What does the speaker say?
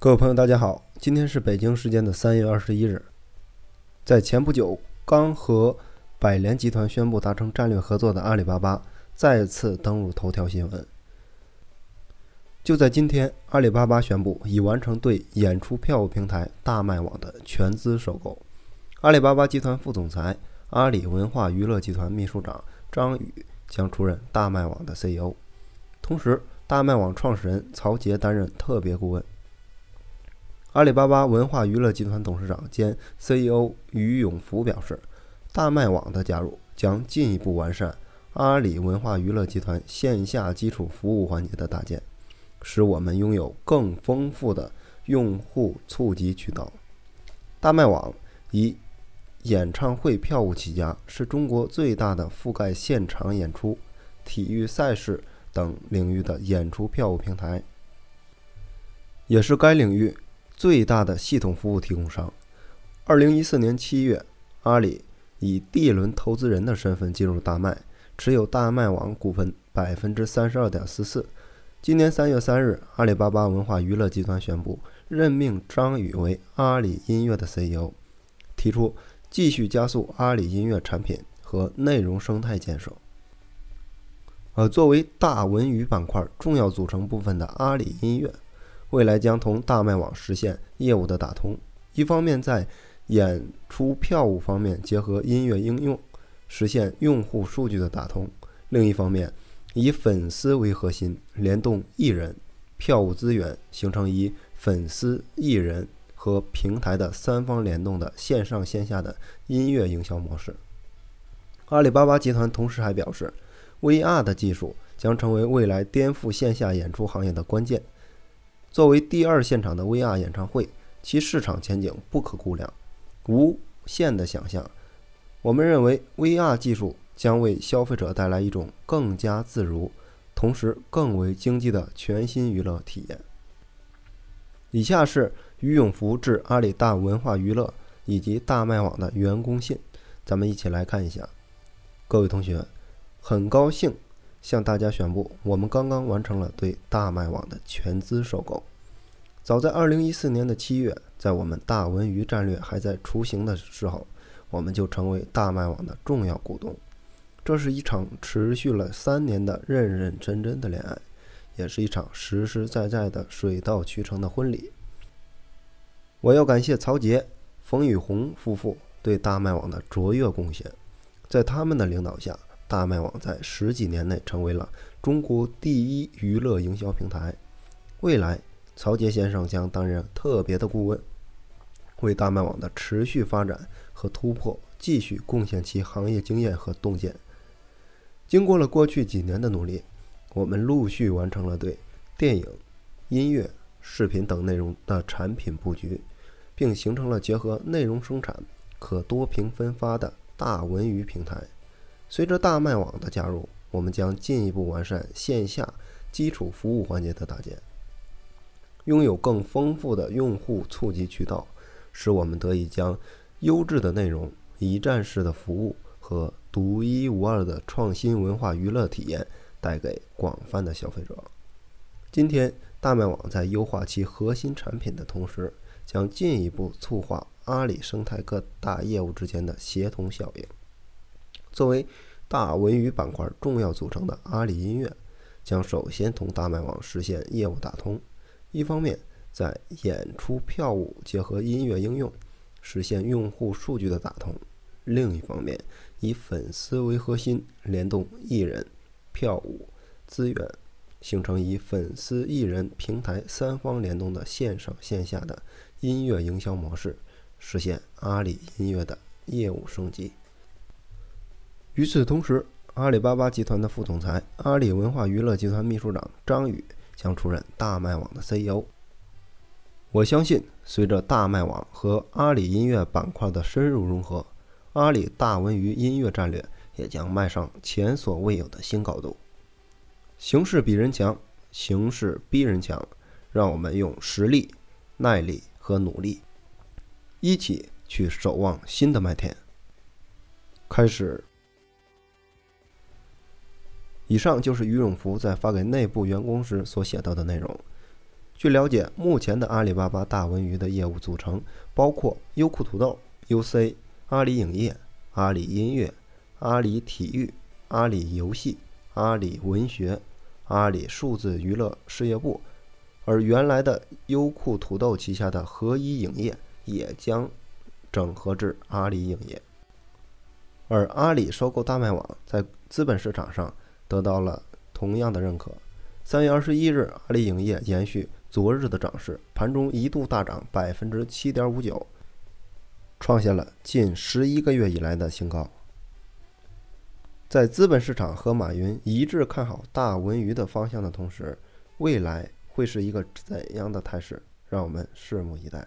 各位朋友，大家好，今天是北京时间的三月二十一日。在前不久刚和百联集团宣布达成战略合作的阿里巴巴再次登陆头条新闻。就在今天，阿里巴巴宣布已完成对演出票务平台大麦网的全资收购。阿里巴巴集团副总裁、阿里文化娱乐集团秘书长张宇将出任大麦网的 CEO，同时，大麦网创始人曹杰担任特别顾问。阿里巴巴文化娱乐集团董事长兼 CEO 于永福表示，大麦网的加入将进一步完善阿里文化娱乐集团线下基础服务环节的搭建，使我们拥有更丰富的用户触及渠道。大麦网以演唱会票务起家，是中国最大的覆盖现场演出、体育赛事等领域的演出票务平台，也是该领域。最大的系统服务提供商。二零一四年七月，阿里以 D 轮投资人的身份进入大麦，持有大麦网股份百分之三十二点四四。今年三月三日，阿里巴巴文化娱乐集团宣布任命张宇为阿里音乐的 CEO，提出继续加速阿里音乐产品和内容生态建设。而作为大文娱板块重要组成部分的阿里音乐。未来将同大麦网实现业务的打通，一方面在演出票务方面结合音乐应用，实现用户数据的打通；另一方面以粉丝为核心，联动艺人、票务资源，形成以粉丝、艺人和平台的三方联动的线上线下的音乐营销模式。阿里巴巴集团同时还表示，VR 的技术将成为未来颠覆线下演出行业的关键。作为第二现场的 VR 演唱会，其市场前景不可估量，无限的想象。我们认为，VR 技术将为消费者带来一种更加自如，同时更为经济的全新娱乐体验。以下是于永福致阿里大文化娱乐以及大麦网的员工信，咱们一起来看一下。各位同学，很高兴。向大家宣布，我们刚刚完成了对大麦网的全资收购。早在2014年的七月，在我们大文娱战略还在雏形的时候，我们就成为大麦网的重要股东。这是一场持续了三年的认认真真的恋爱，也是一场实实在在的水到渠成的婚礼。我要感谢曹杰、冯宇红夫妇对大麦网的卓越贡献，在他们的领导下。大麦网在十几年内成为了中国第一娱乐营销平台。未来，曹杰先生将担任特别的顾问，为大麦网的持续发展和突破继续贡献其行业经验和洞见。经过了过去几年的努力，我们陆续完成了对电影、音乐、视频等内容的产品布局，并形成了结合内容生产、可多屏分发的大文娱平台。随着大麦网的加入，我们将进一步完善线下基础服务环节的搭建，拥有更丰富的用户触及渠道，使我们得以将优质的内容、一站式的服务和独一无二的创新文化娱乐体验带给广泛的消费者。今天，大麦网在优化其核心产品的同时，将进一步促化阿里生态各大业务之间的协同效应。作为大文娱板块重要组成的阿里音乐，将首先同大麦网实现业务打通。一方面，在演出票务结合音乐应用，实现用户数据的打通；另一方面，以粉丝为核心，联动艺人、票务、资源，形成以粉丝、艺人、平台三方联动的线上线下的音乐营销模式，实现阿里音乐的业务升级。与此同时，阿里巴巴集团的副总裁、阿里文化娱乐集团秘书长张宇将出任大麦网的 CEO。我相信，随着大麦网和阿里音乐板块的深入融合，阿里大文娱音乐战略也将迈上前所未有的新高度。形势比人强，形势逼人强，让我们用实力、耐力和努力，一起去守望新的麦田。开始。以上就是于永福在发给内部员工时所写到的内容。据了解，目前的阿里巴巴大文娱的业务组成包括优酷土豆、UC、阿里影业、阿里音乐、阿里体育、阿里游戏、阿里文学、阿里数字娱乐事业部，而原来的优酷土豆旗下的合一影业也将整合至阿里影业。而阿里收购大麦网，在资本市场上得到了同样的认可。三月二十一日，阿里影业延续昨日的涨势，盘中一度大涨百分之七点五九，创下了近十一个月以来的新高。在资本市场和马云一致看好大文娱的方向的同时，未来会是一个怎样的态势？让我们拭目以待。